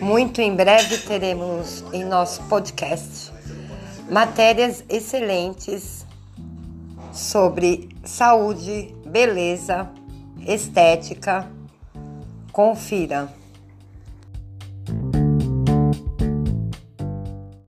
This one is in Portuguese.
Muito em breve teremos em nosso podcast matérias excelentes sobre saúde, beleza, estética. Confira.